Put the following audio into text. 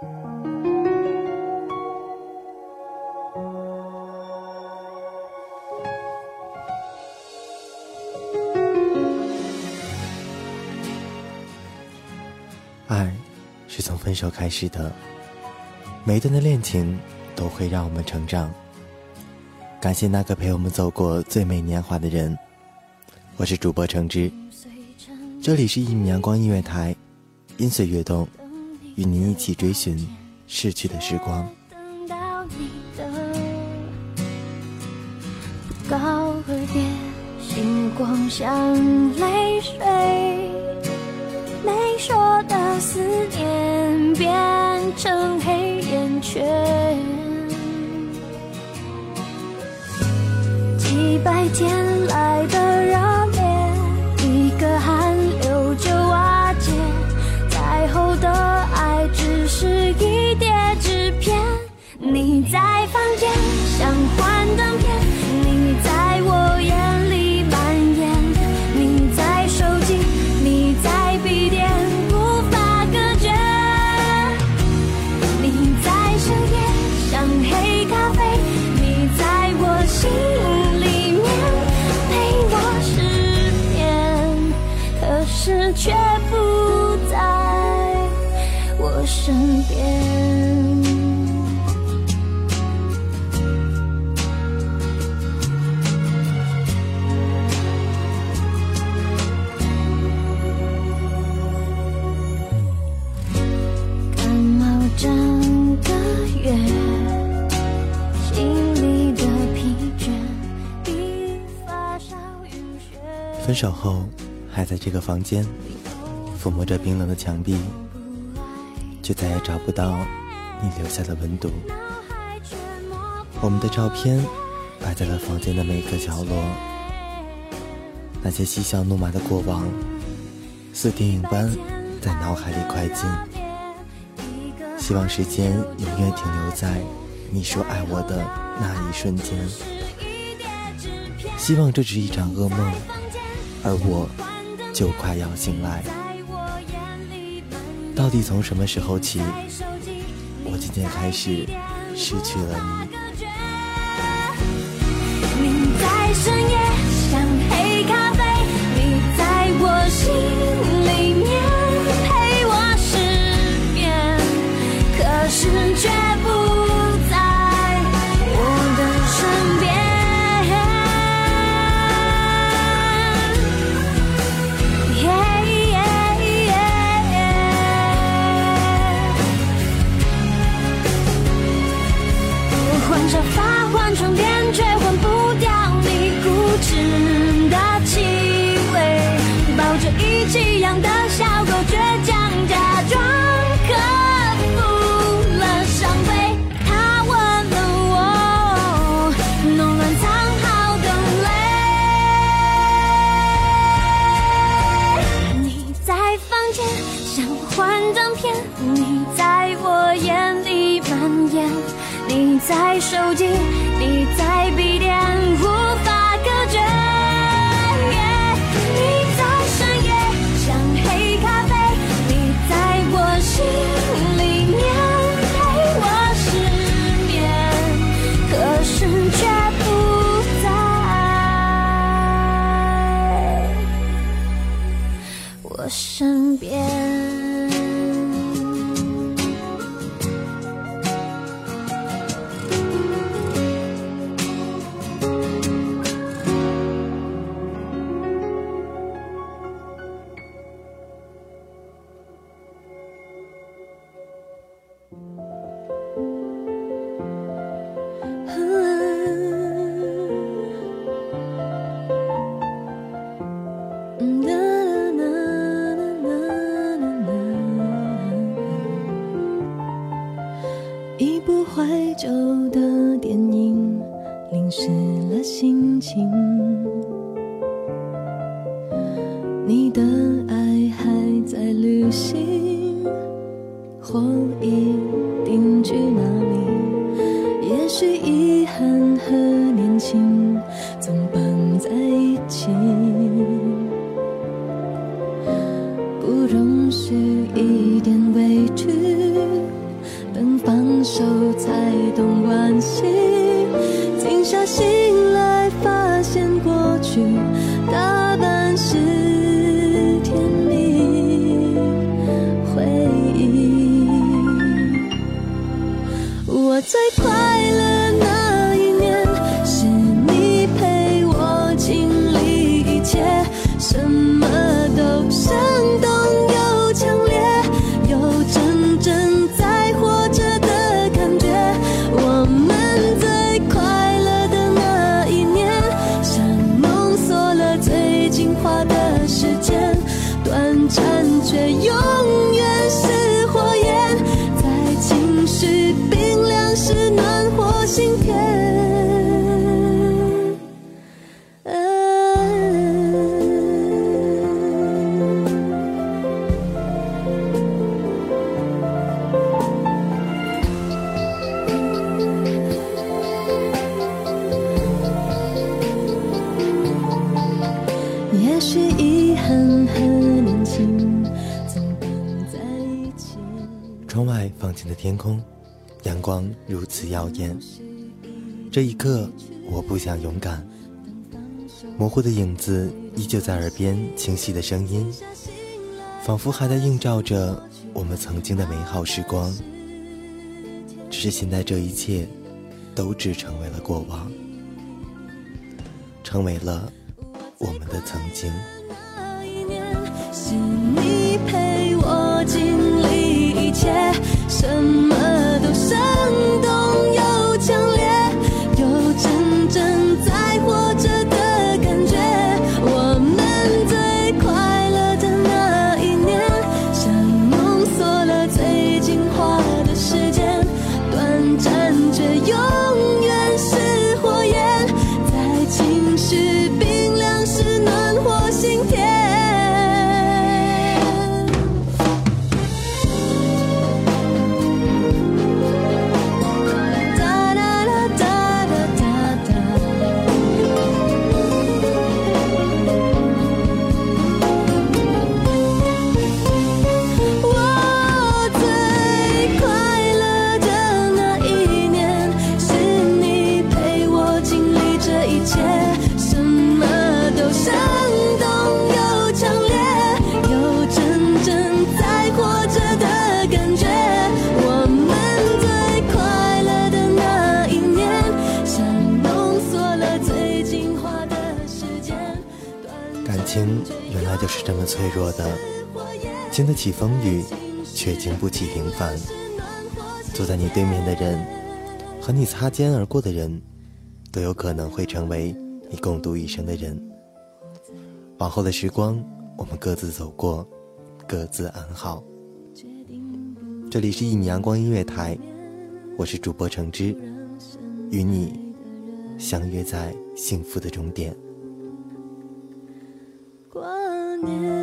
爱，是从分手开始的。每一段的恋情都会让我们成长。感谢那个陪我们走过最美年华的人。我是主播橙汁，这里是一米阳光音乐台，音随悦动，与您一起追寻逝去的时光。高和叠，星光像泪水，没说的思念变成黑眼圈，几百天来的身边。感冒整个月，心里的疲倦比发烧晕血。分手后，还在这个房间，抚摸着冰冷的墙壁，却再也找不到你留下的温度。我们的照片摆在了房间的每个角落，那些嬉笑怒骂的过往，似电影般在脑海里快进。希望时间永远停留在你说爱我的那一瞬间。希望这只是一场噩梦，而我就快要醒来。到底从什么时候起，我渐渐开始失去了你？你在深夜的小狗，倔强假装克服了伤悲。它吻了我，弄乱藏好的泪。你在房间像幻灯片，你在我眼里蔓延。你在手机，你在湿了心情。你的爱还在旅行，或已什么都生动又强烈，有真正在活着的感觉。我们最快乐的那一年，像浓缩了最精华的时间，短暂却又窗外放晴的天空，阳光如此耀眼。这一刻，我不想勇敢。模糊的影子依旧在耳边，清晰的声音，仿佛还在映照着我们曾经的美好时光。只是现在，这一切都只成为了过往，成为了我们的曾经。是你陪我经切，感情原来就是这么脆弱的，经得起风雨，却经不起平凡。坐在你对面的人，和你擦肩而过的人，都有可能会成为你共度一生的人。往后的时光，我们各自走过，各自安好。这里是一米阳光音乐台，我是主播橙汁，与你相约在幸福的终点。过年。